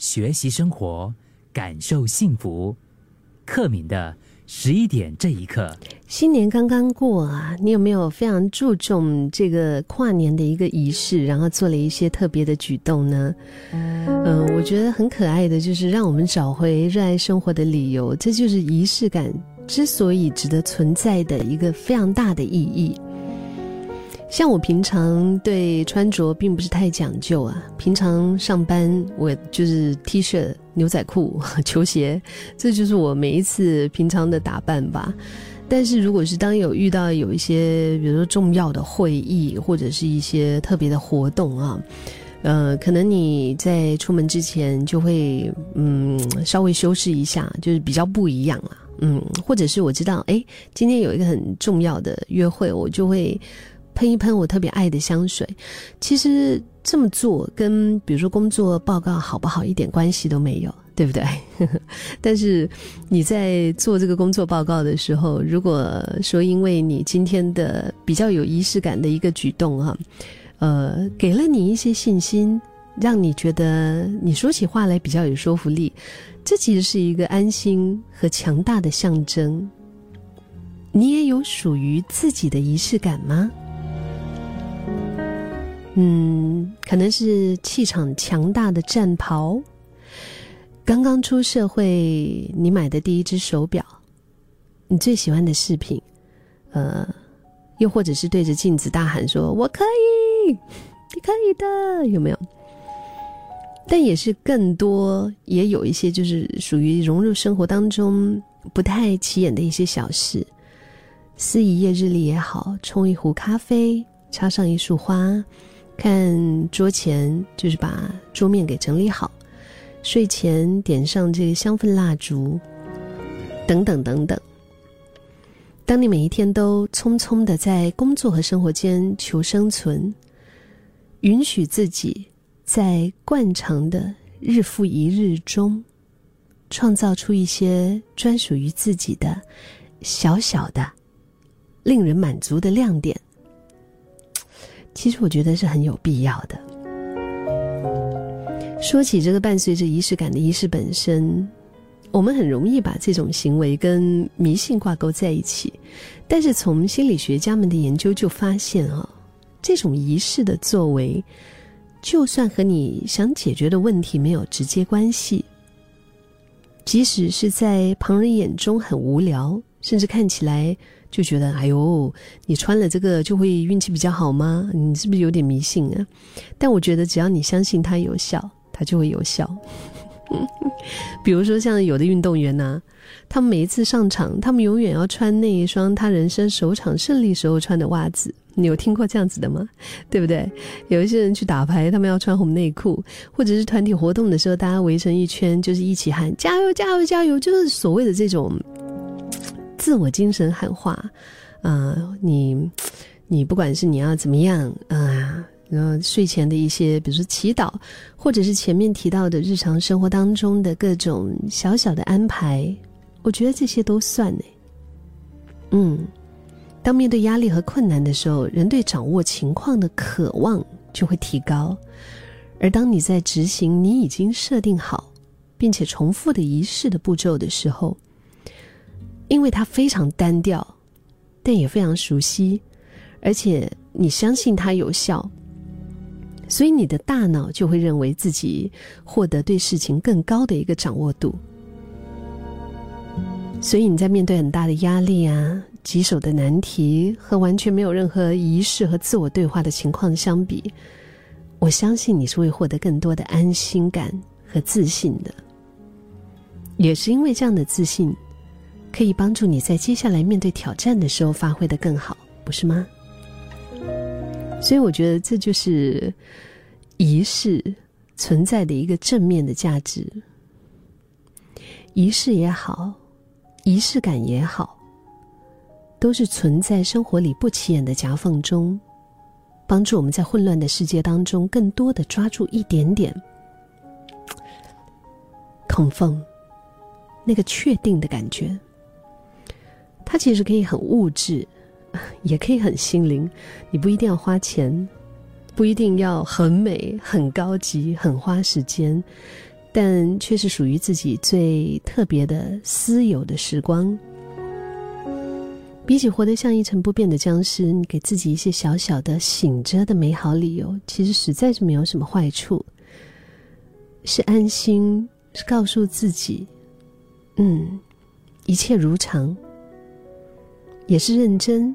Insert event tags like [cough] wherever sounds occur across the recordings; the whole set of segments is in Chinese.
学习生活，感受幸福。克敏的十一点这一刻，新年刚刚过啊，你有没有非常注重这个跨年的一个仪式，然后做了一些特别的举动呢？嗯，我觉得很可爱的，就是让我们找回热爱生活的理由，这就是仪式感之所以值得存在的一个非常大的意义。像我平常对穿着并不是太讲究啊，平常上班我就是 T 恤、牛仔裤、[laughs] 球鞋，这就是我每一次平常的打扮吧。但是如果是当有遇到有一些，比如说重要的会议或者是一些特别的活动啊，呃，可能你在出门之前就会嗯稍微修饰一下，就是比较不一样啊，嗯，或者是我知道哎今天有一个很重要的约会，我就会。喷一喷我特别爱的香水，其实这么做跟比如说工作报告好不好一点关系都没有，对不对？[laughs] 但是你在做这个工作报告的时候，如果说因为你今天的比较有仪式感的一个举动啊，呃，给了你一些信心，让你觉得你说起话来比较有说服力，这其实是一个安心和强大的象征。你也有属于自己的仪式感吗？嗯，可能是气场强大的战袍，刚刚出社会，你买的第一只手表，你最喜欢的饰品，呃，又或者是对着镜子大喊说“我可以，你可以的”，有没有？但也是更多，也有一些就是属于融入生活当中不太起眼的一些小事，撕一页日历也好，冲一壶咖啡，插上一束花。看桌前，就是把桌面给整理好；睡前点上这个香氛蜡烛，等等等等。当你每一天都匆匆的在工作和生活间求生存，允许自己在惯常的日复一日中，创造出一些专属于自己的小小的、令人满足的亮点。其实我觉得是很有必要的。说起这个伴随着仪式感的仪式本身，我们很容易把这种行为跟迷信挂钩在一起。但是从心理学家们的研究就发现啊，这种仪式的作为，就算和你想解决的问题没有直接关系，即使是在旁人眼中很无聊，甚至看起来。就觉得，哎呦，你穿了这个就会运气比较好吗？你是不是有点迷信啊？但我觉得，只要你相信它有效，它就会有效。[laughs] 比如说，像有的运动员呐，他们每一次上场，他们永远要穿那一双他人生首场胜利时候穿的袜子。你有听过这样子的吗？对不对？有一些人去打牌，他们要穿红内裤，或者是团体活动的时候，大家围成一圈，就是一起喊加油、加油、加油，就是所谓的这种。自我精神喊话，啊，你，你不管是你要怎么样啊，然后睡前的一些，比如说祈祷，或者是前面提到的日常生活当中的各种小小的安排，我觉得这些都算呢。嗯，当面对压力和困难的时候，人对掌握情况的渴望就会提高，而当你在执行你已经设定好并且重复的仪式的步骤的时候。因为它非常单调，但也非常熟悉，而且你相信它有效，所以你的大脑就会认为自己获得对事情更高的一个掌握度。所以你在面对很大的压力啊、棘手的难题和完全没有任何仪式和自我对话的情况相比，我相信你是会获得更多的安心感和自信的。也是因为这样的自信。可以帮助你在接下来面对挑战的时候发挥的更好，不是吗？所以我觉得这就是仪式存在的一个正面的价值。仪式也好，仪式感也好，都是存在生活里不起眼的夹缝中，帮助我们在混乱的世界当中，更多的抓住一点点 [tsk] 孔缝，那个确定的感觉。它其实可以很物质，[laughs] 也可以很心灵。你不一定要花钱，不一定要很美、很高级、很花时间，但却是属于自己最特别的私有的时光。比起活得像一成不变的僵尸，你给自己一些小小的醒着的美好理由，其实实在是没有什么坏处。是安心，是告诉自己，嗯，一切如常。也是认真，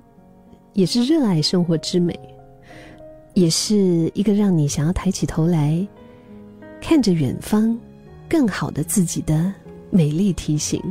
也是热爱生活之美，也是一个让你想要抬起头来，看着远方，更好的自己的美丽提醒。